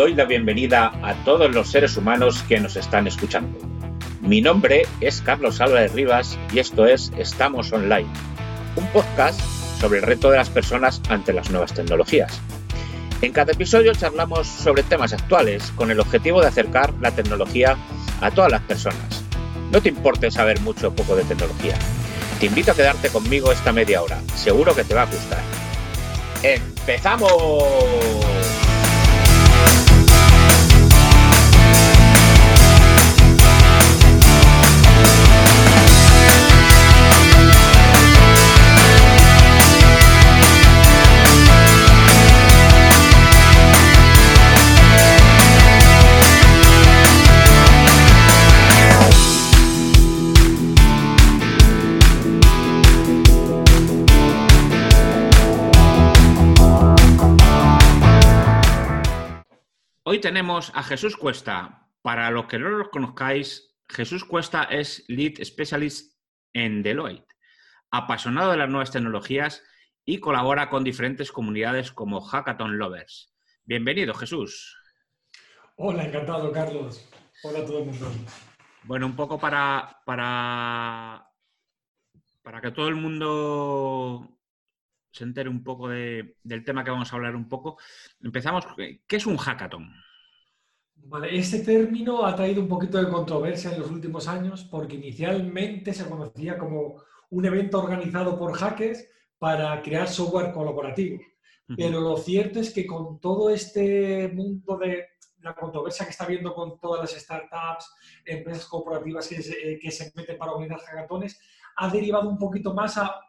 Doy la bienvenida a todos los seres humanos que nos están escuchando. Mi nombre es Carlos Álvarez Rivas y esto es Estamos Online, un podcast sobre el reto de las personas ante las nuevas tecnologías. En cada episodio charlamos sobre temas actuales con el objetivo de acercar la tecnología a todas las personas. No te importe saber mucho o poco de tecnología. Te invito a quedarte conmigo esta media hora. Seguro que te va a gustar. ¡Empezamos! Hoy tenemos a Jesús Cuesta. Para los que no los conozcáis, Jesús Cuesta es Lead Specialist en Deloitte, apasionado de las nuevas tecnologías y colabora con diferentes comunidades como Hackathon Lovers. Bienvenido, Jesús. Hola, encantado, Carlos. Hola a todo el mundo. Bueno, un poco para, para, para que todo el mundo se entere un poco de- del tema que vamos a hablar un poco. Empezamos. ¿Qué es un hackathon? Vale, este término ha traído un poquito de controversia en los últimos años porque inicialmente se conocía como un evento organizado por hackers para crear software colaborativo. Pero lo cierto es que con todo este mundo de la controversia que está habiendo con todas las startups, empresas corporativas que se, que se meten para organizar hackatones, ha derivado un poquito más a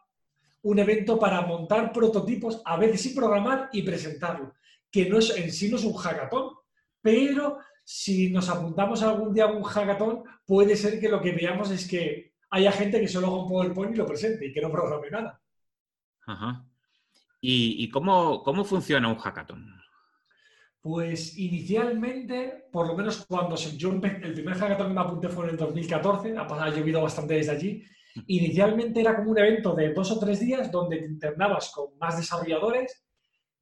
un evento para montar prototipos, a veces sin programar y presentarlo, que no es, en sí no es un hackathon, pero si nos apuntamos algún día a un hackathon, puede ser que lo que veamos es que haya gente que solo haga un PowerPoint y lo presente y que no programe nada. Ajá. ¿Y, y cómo, cómo funciona un hackathon? Pues inicialmente, por lo menos cuando se- yo el primer hackathon que me apunté fue en el 2014, ha, pasado, ha llovido bastante desde allí. Inicialmente era como un evento de dos o tres días donde te internabas con más desarrolladores,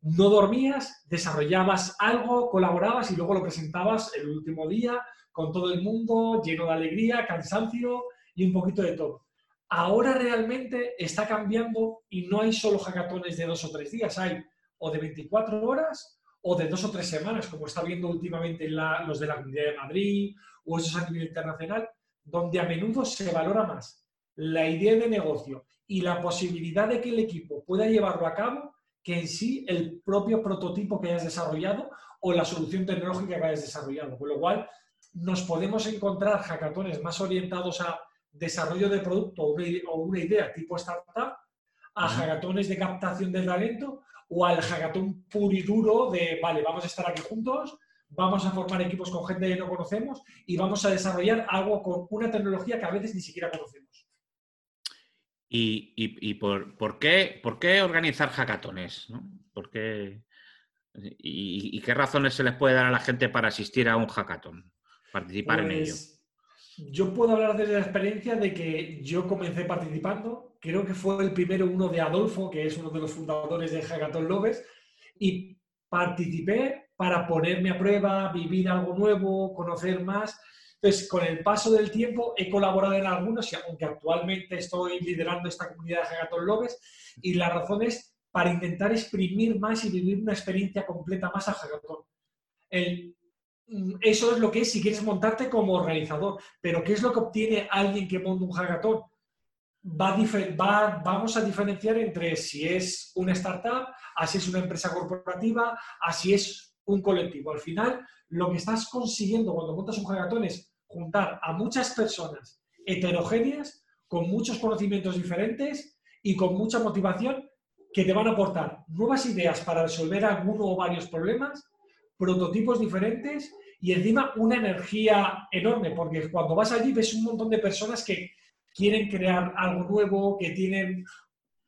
no dormías, desarrollabas algo, colaborabas y luego lo presentabas el último día con todo el mundo, lleno de alegría, cansancio y un poquito de todo. Ahora realmente está cambiando y no hay solo hackatones de dos o tres días, hay o de 24 horas o de dos o tres semanas, como está viendo últimamente los de la Comunidad de Madrid o esos a nivel internacional, donde a menudo se valora más la idea de negocio y la posibilidad de que el equipo pueda llevarlo a cabo que en sí el propio prototipo que hayas desarrollado o la solución tecnológica que hayas desarrollado. Con lo cual, nos podemos encontrar hackatones más orientados a desarrollo de producto o una idea tipo startup, a hackatones de captación de talento o al hackathon puro y duro de, vale, vamos a estar aquí juntos, vamos a formar equipos con gente que no conocemos y vamos a desarrollar algo con una tecnología que a veces ni siquiera conocemos. ¿Y, y- y por, por qué, por qué organizar hackatones? ¿no? ¿Por qué- y, y qué razones se les puede dar a la gente para asistir a un hackathon? Participar en ello. Pues, Yo puedo hablar desde la experiencia de que yo comencé participando, creo que fue el primero uno de Adolfo, que es uno de los fundadores de Hackathon Lovers, y participé para ponerme a prueba, vivir algo nuevo, conocer más. Entonces, con el paso del tiempo he colaborado en algunos, y aunque actualmente estoy liderando esta comunidad de Hackathon Lovers, y la razón es para intentar exprimir más y vivir una experiencia completa más a Hackathon. El, mm, eso es lo que es si quieres montarte como organizador. Pero ¿qué es lo que obtiene alguien que monta un hackathon? Vamos a diferenciar entre si es una startup, así es una empresa corporativa, así es un colectivo. Al final, lo que estás consiguiendo cuando montas un hackathon es juntar a muchas personas heterogéneas, con muchos conocimientos diferentes y con mucha motivación que te van a aportar nuevas ideas para resolver alguno o varios problemas, prototipos diferentes y encima una energía enorme, porque cuando vas allí ves un montón de personas que quieren crear algo nuevo, que tienen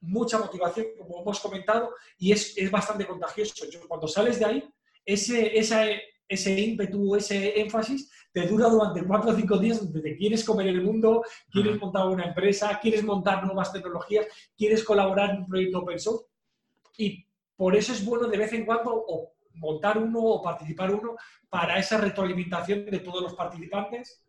mucha motivación, como hemos comentado, y es, es bastante contagioso. Yo, cuando sales de ahí, ese, esa, ese ímpetu, ese énfasis, te dura durante cuatro o cinco días donde te quieres comer el mundo, quieres montar una empresa, quieres montar nuevas tecnologías, quieres colaborar en un proyecto open source. Y por eso es bueno de vez en cuando, o montar uno o participar uno para esa retroalimentación de todos los participantes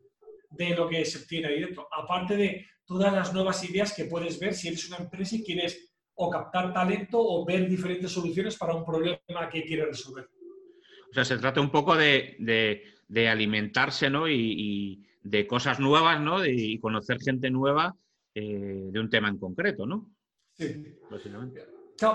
de lo que se obtiene ahí dentro. Aparte de todas las nuevas ideas que puedes ver si eres una empresa y quieres o captar talento o ver diferentes soluciones para un problema que quieres resolver. O sea, se trata un poco de, alimentarse, ¿no? Y, de cosas nuevas, ¿no? y conocer gente nueva eh, de un tema en concreto, ¿no? Sí.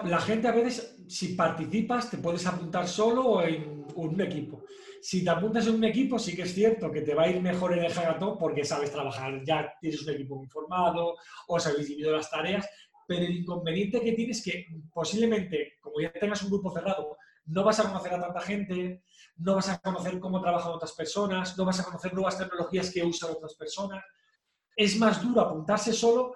la gente a veces, si participas, te puedes apuntar solo o en un equipo. Si te apuntas en un equipo, sí que es cierto que te va a ir mejor en el hackathon porque sabes trabajar, ya tienes un equipo muy formado, os habéis dividido las tareas, pero el inconveniente que tienes es que posiblemente, como ya tengas un grupo cerrado, no vas a conocer a tanta gente, no vas a conocer cómo trabajan otras personas, no vas a conocer nuevas tecnologías que usan otras personas. Es más duro apuntarse solo,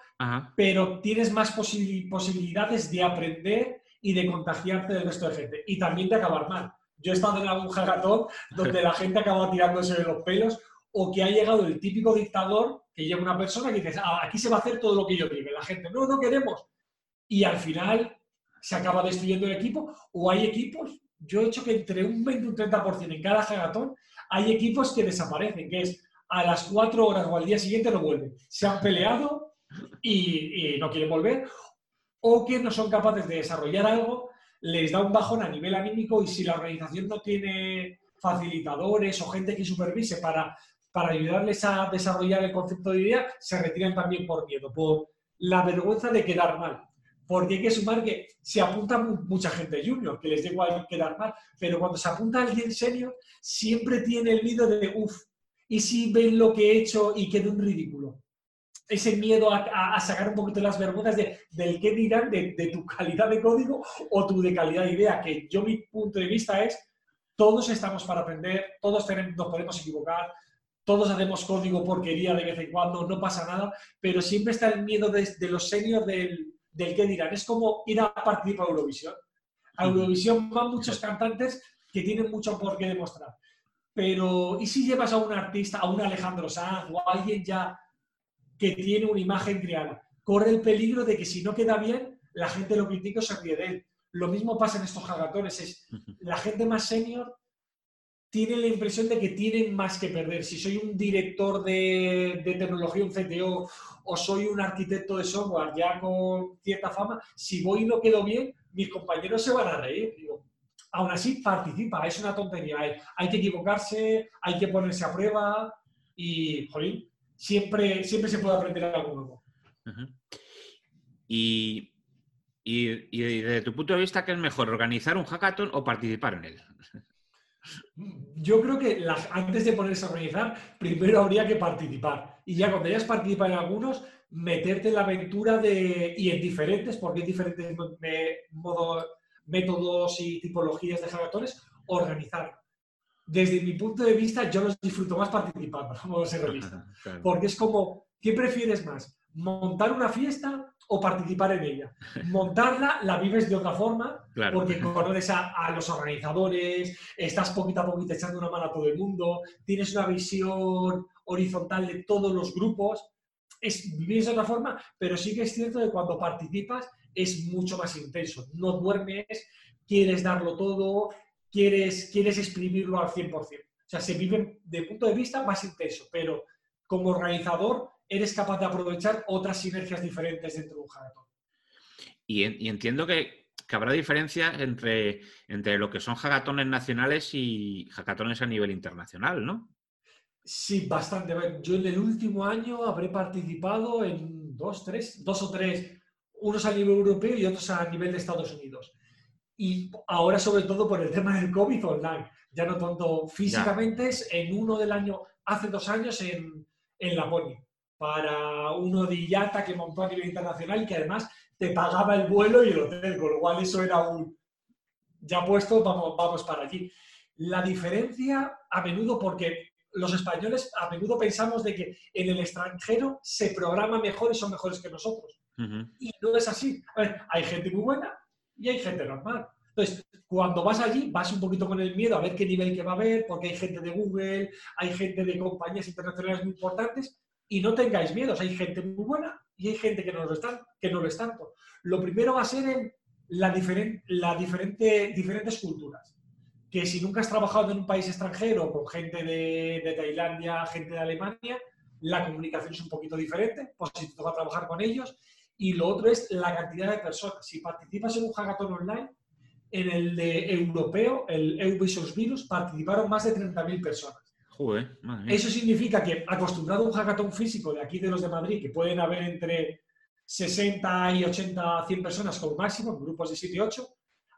pero tienes más posibilidades de aprender y de contagiarte del resto de gente. Y también de acabar mal. Yo he estado en algún hackathon donde la gente acaba tirándose de los pelos o que ha llegado el típico dictador que llega una persona que dice, ah, aquí se va a hacer todo lo que yo diga. La gente, no, no queremos. Y al final se acaba destruyendo el equipo o hay equipos, yo he hecho que entre un 20 y un 30% en cada hackathon hay equipos que desaparecen, que es a las cuatro horas o al día siguiente no vuelven. Se han peleado y, y no quieren volver o que no son capaces de desarrollar algo, les da un bajón a nivel anímico y si la organización no tiene facilitadores o gente que supervise para para ayudarles a desarrollar el concepto de idea, se retiran también por miedo, por la vergüenza de quedar mal. Porque hay que sumar que se apunta mucha gente junior, que les da igual quedar mal, pero cuando se apunta alguien serio, siempre tiene el miedo de, uff, ¿y si ven lo que he hecho y queda un ridículo? Ese miedo a, sacar un poquito las vergüenzas de, del qué dirán de, de tu calidad de código o tu de calidad de idea, que yo mi punto de vista es, todos estamos para aprender, todos tenemos, nos podemos equivocar, todos hacemos código porquería de vez en cuando, no pasa nada, pero siempre está el miedo de, los seniors del, del qué dirán. Es como ir a participar a Eurovisión. A Eurovisión van muchos cantantes que tienen mucho por qué demostrar. Pero, ¿y si llevas a un artista, a un Alejandro Sanz o a alguien ya que tiene una imagen creada? Corre el peligro de que si no queda bien, la gente lo critica o se ríe de él. Lo mismo pasa en estos hackathons. Es la gente más senior tiene la impresión de que tienen más que perder. Si soy un director de, tecnología, un CTO, o soy un arquitecto de software ya con cierta fama, si voy y no quedo bien, mis compañeros se van a reír. Digo, aún así, participa, es una tontería. Hay, que equivocarse, hay que ponerse a prueba y, jolín, siempre, siempre se puede aprender algo nuevo. y, y, y desde tu punto de vista, ¿qué es mejor, organizar un hackathon o participar en él? Yo creo que antes de ponerse a organizar, primero habría que participar. Y ya cuando hayas participado en algunos, meterte en la aventura de, y en diferentes, porque hay diferentes métodos y tipologías de hackatones, organizarlo. Desde mi punto de vista, yo los disfruto más participando, vamos a ser realistas. Porque es como, ¿qué prefieres más? ¿Montar una fiesta o participar en ella. Montarla la vives de otra forma, porque conoces a, los organizadores, estás poquito a poquito echando una mano a todo el mundo, tienes una visión horizontal de todos los grupos, es, vives de otra forma, pero sí que es cierto que cuando participas es mucho más intenso. No duermes, quieres darlo todo, quieres, quieres exprimirlo al 100%. O sea, se vive de punto de vista más intenso, pero como organizador eres capaz de aprovechar otras sinergias diferentes dentro de un hackathon. Y, entiendo que, habrá diferencias entre, entre lo que son hackatones nacionales y hackatones a nivel internacional, ¿no? Sí, bastante. Yo en el último año habré participado en dos, tres, dos o tres, unos a nivel europeo y otros a nivel de Estados Unidos. Y ahora, sobre todo por el tema del COVID online, ya no tanto físicamente, es en uno del año, hace dos años en, en Laponia para uno de IATA que montó a nivel internacional y que además te pagaba el vuelo y el hotel, con lo cual eso era un... Ya puesto, vamos, vamos para allí. La diferencia a menudo, porque los españoles a menudo pensamos de que en el extranjero se programa mejor y son mejores que nosotros. Y no es así. hay gente muy buena y hay gente normal. Entonces, cuando vas allí, vas un poquito con el miedo a ver qué nivel que va a haber, porque hay gente de Google, hay gente de compañías internacionales muy importantes, y no tengáis miedo, hay gente muy buena y hay gente que no lo, están, que no lo es tanto. Lo primero va a ser en la, la diferente, diferentes culturas. que si nunca has trabajado en un país extranjero con gente de, Tailandia, gente de Alemania, la comunicación es un poquito diferente, pues si te toca trabajar con ellos. Y lo otro es la cantidad de personas. Si participas en un hackathon online, en el de europeo, el Euvisos Virus, participaron más de 30.000 personas. Eso significa que, acostumbrado a un hackathon físico de aquí de los de Madrid, que pueden haber entre 60 y 80, 100 personas como máximo, grupos de 7 y 8,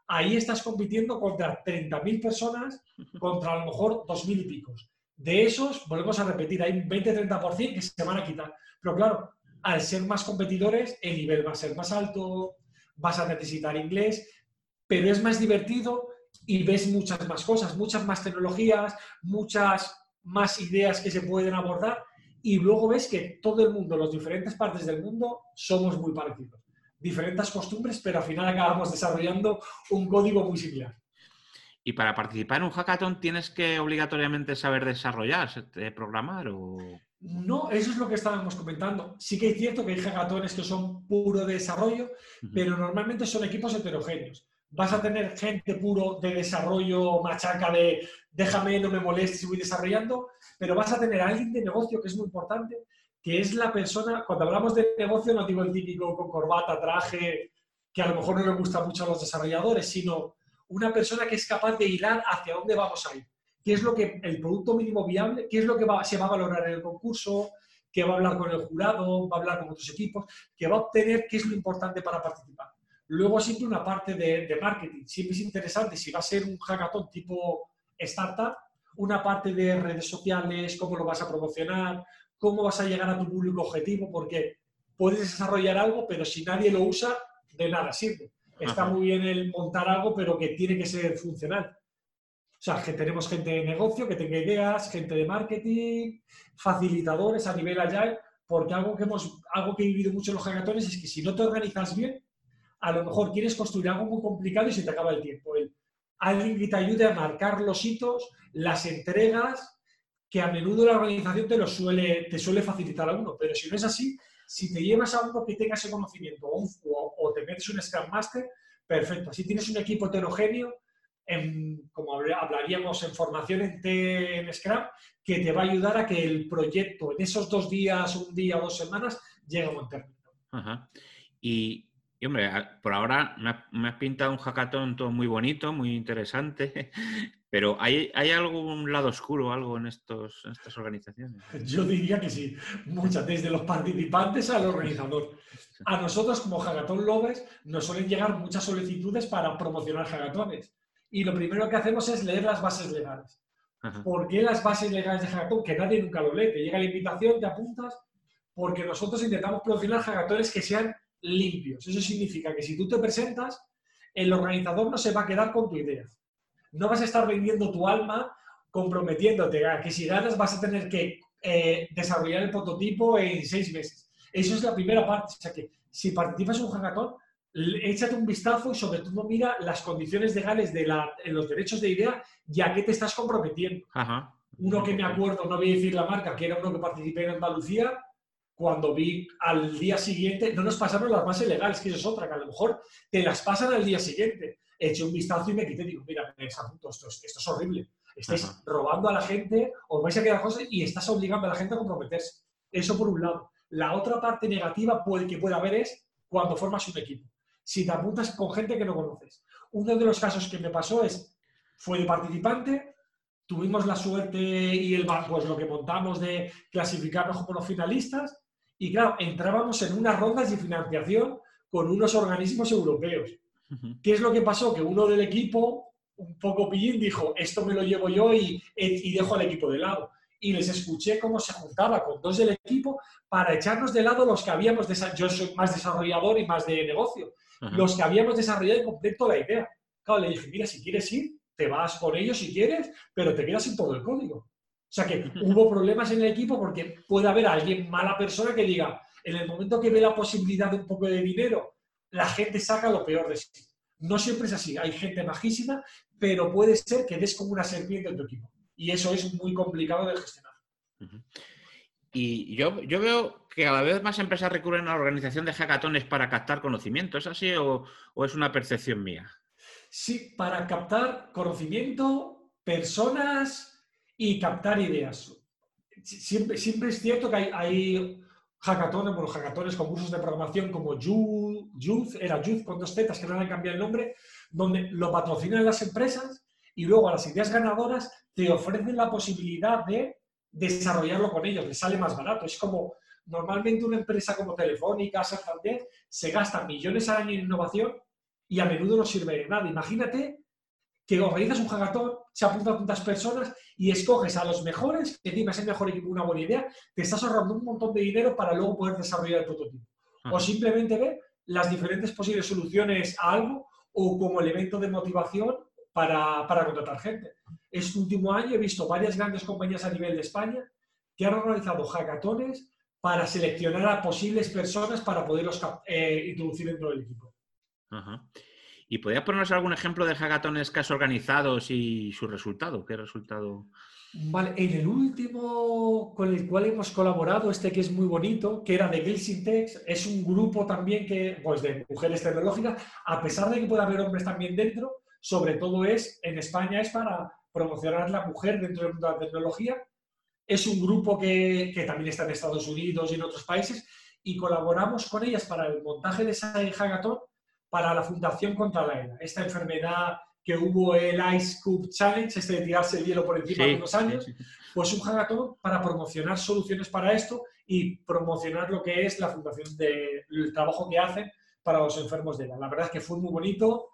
ahí estás compitiendo contra 30.000 personas, contra a lo mejor 2.000 y picos. De esos, volvemos a repetir, hay un 20-30% que se van a quitar. Pero claro, al ser más competidores, el nivel va a ser más alto, vas a necesitar inglés, pero es más divertido y ves muchas más cosas, muchas más tecnologías, muchas más ideas que se pueden abordar y luego ves que todo el mundo, las diferentes partes del mundo, somos muy parecidos. Diferentes costumbres, pero al final acabamos desarrollando un código muy similar. ¿Y para participar en un hackathon tienes que obligatoriamente saber desarrollar, programar o...? No, eso es lo que estábamos comentando. Sí que es cierto que hay hackatones que son puro desarrollo, pero normalmente son equipos heterogéneos vas a tener gente puro de desarrollo, machaca de déjame, no me molestes y voy desarrollando, pero vas a tener a alguien de negocio que es muy importante, que es la persona, cuando hablamos de negocio no digo el típico con corbata, traje, que a lo mejor no le gusta mucho a los desarrolladores, sino una persona que es capaz de hilar hacia dónde vamos a ir. ¿Qué es lo que, el producto mínimo viable, qué es lo que se va a valorar en el concurso, qué va a hablar con el jurado, va a hablar con otros equipos, qué va a obtener, qué es lo importante para participar. Luego siempre una parte de, marketing. Siempre es interesante, si va a ser un hackathon tipo startup, una parte de redes sociales, cómo lo vas a promocionar, cómo vas a llegar a tu público objetivo, porque puedes desarrollar algo, pero si nadie lo usa, de nada sirve. Está muy bien el montar algo, pero que tiene que ser funcional. O sea, que tenemos gente de negocio que tenga ideas, gente de marketing, facilitadores a nivel allá, porque algo que, hemos, algo que he vivido mucho en los hackatones es que si no te organizas bien, a lo mejor quieres construir algo muy complicado y se te acaba el tiempo. alguien que te ayude a marcar los hitos, las entregas, que a menudo la organización te, lo suele, te suele facilitar a uno. Pero si no es así, si te llevas a uno que tenga ese conocimiento o, te metes un Scrum Master, perfecto. Así tienes un equipo heterogéneo, como hablaríamos en formación en, en, Scrum, que te va a ayudar a que el proyecto en esos dos días, un día o dos semanas, llegue a buen término. Y y hombre, por ahora me has, pintado un hackathon todo muy bonito, muy interesante, pero ¿hay, ¿hay algún lado oscuro, algo en, estos, estas organizaciones? Yo diría que sí, muchas, desde los participantes al organizador. A nosotros como Hackathon Lovers nos suelen llegar muchas solicitudes para promocionar hackatones. Y lo primero que hacemos es leer las bases legales. ¿Por qué las bases legales de hackathon? Que nadie nunca lo lee. Te llega la invitación, te apuntas, porque nosotros intentamos promocionar hackatones que sean limpios. Eso significa que si tú te presentas, el organizador no se va a quedar con tu idea. No vas a estar vendiendo tu alma comprometiéndote a que si ganas vas a tener que eh, desarrollar el prototipo en seis meses. Eso es la primera parte. O sea que si participas en un hackathon, échate un vistazo y sobre todo mira las condiciones legales de los derechos de idea ya que te estás comprometiendo. Uno que me acuerdo, no voy a decir la marca, que era uno que participé en Andalucía, cuando vi al día siguiente, no nos pasaron las bases legales, que eso es otra, que a lo mejor te las pasan al día siguiente. Eché un vistazo y me quité, digo, mira, esto, esto, es horrible. Estáis robando a la gente, os vais a quedar cosas y estás obligando a la gente a comprometerse. Eso por un lado. La otra parte negativa puede, que puede haber es cuando formas un equipo. Si te apuntas con gente que no conoces. Uno de los casos que me pasó es, fue de participante, tuvimos la suerte y el, pues lo que montamos de clasificarnos como los finalistas, y claro, entrábamos en unas rondas de financiación con unos organismos europeos. ¿Qué es lo que pasó? Que uno del equipo, un poco pillín, dijo, esto me lo llevo yo y, y dejo al equipo de lado. Y les escuché cómo se juntaba con dos del equipo para echarnos de lado los que habíamos, yo soy más desarrollador y más de negocio, los que habíamos desarrollado en completo la idea. Claro, le dije, mira, si quieres ir, te vas con ellos si quieres, pero te quedas sin todo el código. O sea que hubo problemas en el equipo porque puede haber alguien, mala persona, que diga, en el momento que ve la posibilidad de un poco de dinero, la gente saca lo peor de sí. No siempre es así. Hay gente majísima, pero puede ser que des como una serpiente en tu equipo. Y eso es muy complicado de gestionar. Y yo, yo veo que cada vez más empresas recurren a la organización de hackatones para captar conocimiento. ¿Es así o, o es una percepción mía? Sí, para captar conocimiento, personas y captar ideas. Siempre, siempre es cierto que hay, hay hackatones, bueno, hackatones, concursos de programación como Youth, era Youth con dos tetas, que no han cambiado el nombre, donde lo patrocinan las empresas y luego a las ideas ganadoras te ofrecen la posibilidad de desarrollarlo con ellos, les sale más barato. Es como, normalmente una empresa como Telefónica, Santander, se gasta millones al año en innovación y a menudo no sirve de nada. Imagínate que organizas un hackathon, se apuntan tantas personas y escoges a los mejores, que encima es el mejor equipo, una buena idea, te estás ahorrando un montón de dinero para luego poder desarrollar el prototipo. O simplemente ver las diferentes posibles soluciones a algo o como elemento de motivación para, para contratar gente. Este último año he visto varias grandes compañías a nivel de España que han organizado hackatones para seleccionar a posibles personas para poderlos eh, introducir dentro del equipo. ¿Y podrías ponernos algún ejemplo de hackatones que has organizado y su resultado? ¿Qué resultado? Vale, en el último con el cual hemos colaborado, este que es muy bonito, que era de Gilsintex, es un grupo también que, pues de mujeres tecnológicas, a pesar de que pueda haber hombres también dentro, sobre todo es, en España es para promocionar la mujer dentro del mundo de la tecnología. Es un grupo que, que también está en Estados Unidos y en otros países y colaboramos con ellas para el montaje de ese hackathon para la Fundación contra la ELA, esta enfermedad que hubo el Ice Cube Challenge, este de tirarse el hielo por encima de unos años, pues un hackathon para promocionar soluciones para esto y promocionar lo que es la fundación del trabajo que hacen para los enfermos de ELA. La verdad es que fue muy bonito,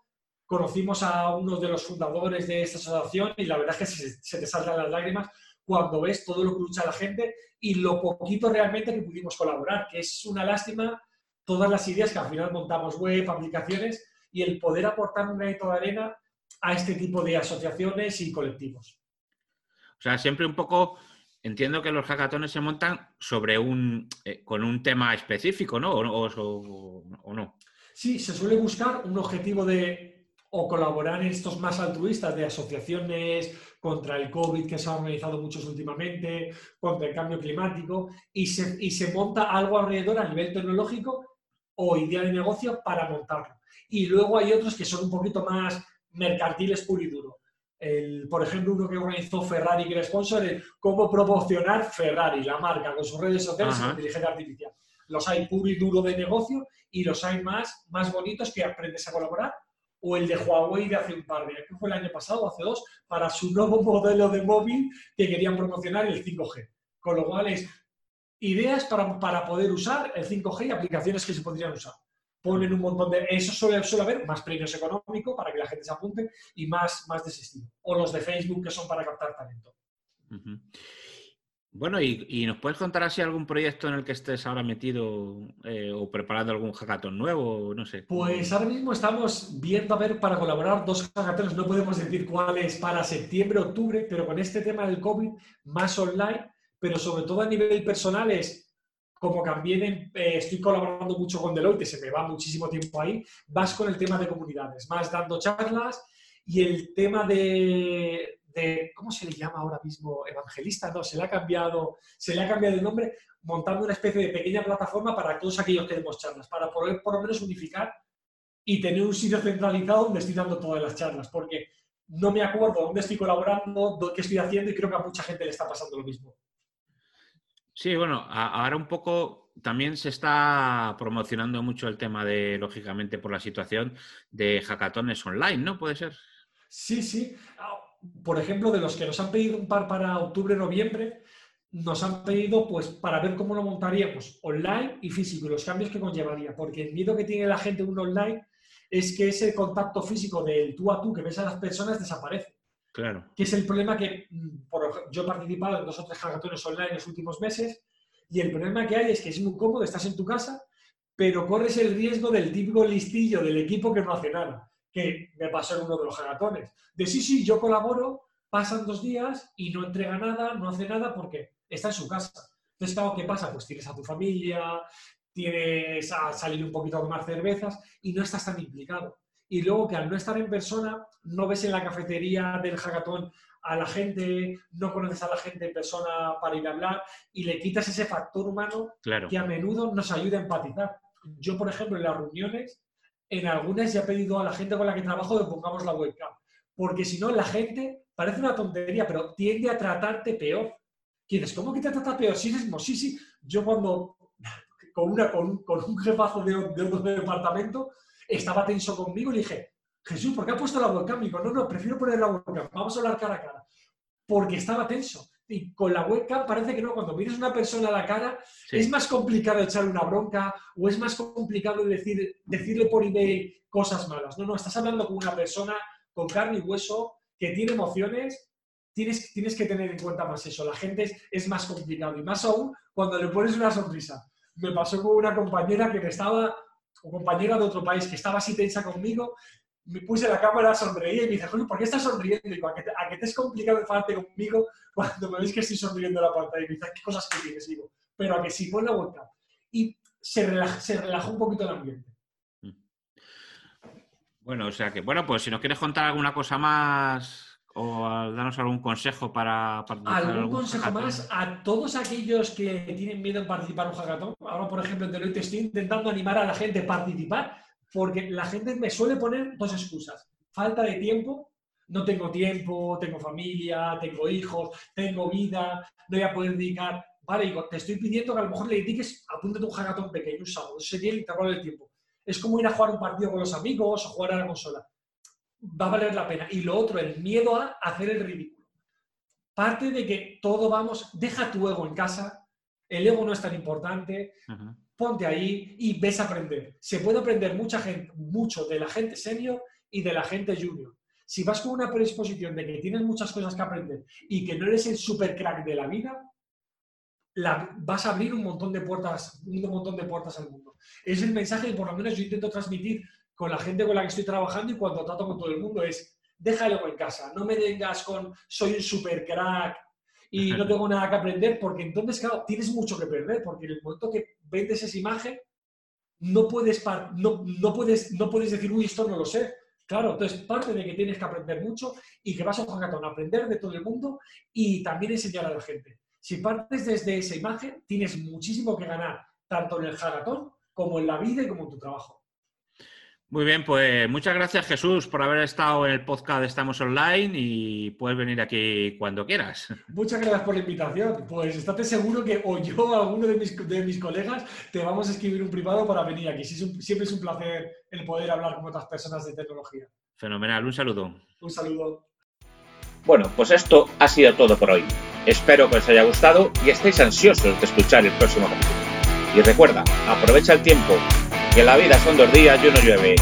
conocimos a uno de los fundadores de esta asociación y la verdad es que se, se te saltan las lágrimas cuando ves todo lo que lucha la gente y lo poquito realmente que pudimos colaborar, que es una lástima todas las ideas que al final montamos web, aplicaciones y el poder aportar un granito de arena a este tipo de asociaciones y colectivos. O sea, siempre un poco entiendo que los hackatones se montan sobre un eh, con un tema específico, ¿no? O, no. Sí, se suele buscar un objetivo de o colaborar en estos más altruistas de asociaciones contra el COVID que se ha organizado muchos últimamente, contra el cambio climático, y se, y se monta algo alrededor a nivel tecnológico o idea de negocio para montarlo. Y luego hay otros que son un poquito más mercantiles puro y duro. por ejemplo, uno que organizó Ferrari, que era sponsor, es cómo promocionar Ferrari, la marca, con sus redes sociales y inteligencia artificial. Los hay puro y duro de negocio y los hay más, más bonitos que aprendes a colaborar. O el de Huawei de hace un par de años, que fue el año pasado, hace dos, para su nuevo modelo de móvil que querían promocionar el 5G. Con lo cual es ideas para, poder usar el 5G y aplicaciones que se podrían usar. Ponen un montón de... Eso suele, suele haber más premios económicos para que la gente se apunte y más, más de ese estilo. O los de Facebook que son para captar talento. Bueno, y, nos puedes contar así algún proyecto en el que estés ahora metido eh, o preparando algún hackathon nuevo? No sé. Pues ahora mismo estamos viendo a ver para colaborar dos hackathons. No podemos decir cuáles para septiembre, octubre, pero con este tema del COVID más online pero sobre todo a nivel personal es, como también eh, estoy colaborando mucho con Deloitte, se me va muchísimo tiempo ahí, vas con el tema de comunidades, más dando charlas y el tema de, ¿cómo se le llama ahora mismo? Evangelista, no, se le ha cambiado, se le ha cambiado el nombre, montando una especie de pequeña plataforma para todos aquellos que demos charlas, para poder por lo menos unificar y tener un sitio centralizado donde estoy dando todas las charlas, porque no me acuerdo dónde estoy colaborando, qué estoy haciendo y creo que a mucha gente le está pasando lo mismo. Sí, bueno, ahora un poco también se está promocionando mucho el tema de, lógicamente, por la situación de hackatones online, ¿no? ¿Puede ser? Sí, sí. Por ejemplo, de los que nos han pedido un par para octubre, noviembre, nos han pedido pues para ver cómo lo montaríamos online y físico y los cambios que conllevaría, porque el miedo que tiene la gente un online es que ese contacto físico del tú a tú que ves a las personas desaparece. Claro. Que es el problema que mm, por, yo he participado en dos o tres hackatones online en los últimos meses y el problema que hay es que es muy cómodo, estás en tu casa, pero corres el riesgo del típico listillo del equipo que no hace nada, que me pasó en uno de los hackatones. De sí, sí, yo colaboro, pasan dos días y no entrega nada, no hace nada porque está en su casa. Entonces, claro, ¿qué pasa? Pues tienes a tu familia, tienes a salir un poquito a tomar cervezas y no estás tan implicado y luego que al no estar en persona no ves en la cafetería del hackathon a la gente, no conoces a la gente en persona para ir a hablar y le quitas ese factor humano que a menudo nos ayuda a empatizar. Yo, por ejemplo, en las reuniones en algunas ya he pedido a la gente con la que trabajo que pongamos la webcam. Porque si no, la gente, parece una tontería, pero tiende a tratarte peor. ¿Quieres? ¿Cómo que te trata peor? Eres sí, sí. Yo cuando, con, una, con, un jefazo de, de otro departamento, estaba tenso conmigo y le dije, Jesús, ¿por qué ha puesto la webcam? Y digo, no, no, prefiero poner la webcam, vamos a hablar cara a cara. Porque estaba tenso. Y con la webcam parece que no, cuando miras a una persona a la cara, es más complicado echarle una bronca o es más complicado decir, decirle por email cosas malas. No, no, estás hablando con una persona con carne y hueso que tiene emociones. Tienes, tienes que tener en cuenta más eso. La gente es, es más complicado y más aún cuando le pones una sonrisa. Me pasó con una compañera que me estaba, o compañera de otro país, que estaba así tensa conmigo me puse la cámara, sonreí y me dice, ¿por qué estás sonriendo? Digo, ¿a qué te, es complicado enfadarte conmigo cuando me ves que estoy sonriendo en la pantalla? Y me dice, ¿qué cosas que tienes? digo, pero a que sí, pon la vuelta. Y se relaja, se relajó un poquito el ambiente. Mm. Bueno, o sea que, bueno, pues si nos quieres contar alguna cosa más o darnos algún consejo para participar. ¿Algún, consejo más a todos aquellos que tienen miedo en participar en un hackathon? Ahora, por ejemplo, en Deloitte estoy intentando animar a la gente a participar porque la gente me suele poner dos excusas. Falta de tiempo, no tengo tiempo, tengo familia, tengo hijos, tengo vida, no voy a poder dedicar. Vale, te estoy pidiendo que a lo mejor le dediques, apúntate un hackathon pequeño, un sábado, sería el intervalo del tiempo. Es como ir a jugar un partido con los amigos o jugar a la consola. Va a valer la pena. Y lo otro, el miedo a hacer el ridículo. Parte de que todo vamos, deja tu ego en casa, el ego no es tan importante, ponte ahí y ves aprender. Se puede aprender mucha gente, mucho de la gente senior y de la gente junior. Si vas con una predisposición de que tienes muchas cosas que aprender y que no eres el super crack de la vida, la, vas a abrir un montón de puertas, un montón de puertas al mundo. Es el mensaje que por lo menos yo intento transmitir con la gente con la que estoy trabajando y cuando trato con todo el mundo es déjalo en casa, no me vengas con soy un super crack, y no tengo nada que aprender, porque entonces, claro, tienes mucho que perder, porque en el momento que vendes esa imagen, no puedes, no, no, puedes, no puedes decir, uy, esto no lo sé. Claro, entonces parte de que tienes que aprender mucho y que vas a un hackathon a aprender de todo el mundo y también enseñar a la gente. Si partes desde esa imagen, tienes muchísimo que ganar, tanto en el hackathon como en la vida y como en tu trabajo. Muy bien, pues muchas gracias Jesús por haber estado en el podcast de Estamos Online y puedes venir aquí cuando quieras. Muchas gracias por la invitación. Pues estate seguro que o yo o alguno de mis, de mis colegas te vamos a escribir un privado para venir aquí. Siempre es un placer el poder hablar con otras personas de tecnología. Fenomenal, un saludo. Un saludo. Bueno, pues esto ha sido todo por hoy. Espero que os haya gustado y estéis ansiosos de escuchar el próximo capítulo. Y recuerda, aprovecha el tiempo que la vida son dos días y uno llueve.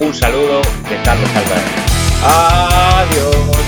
Un saludo de Carlos Álvarez. Adiós.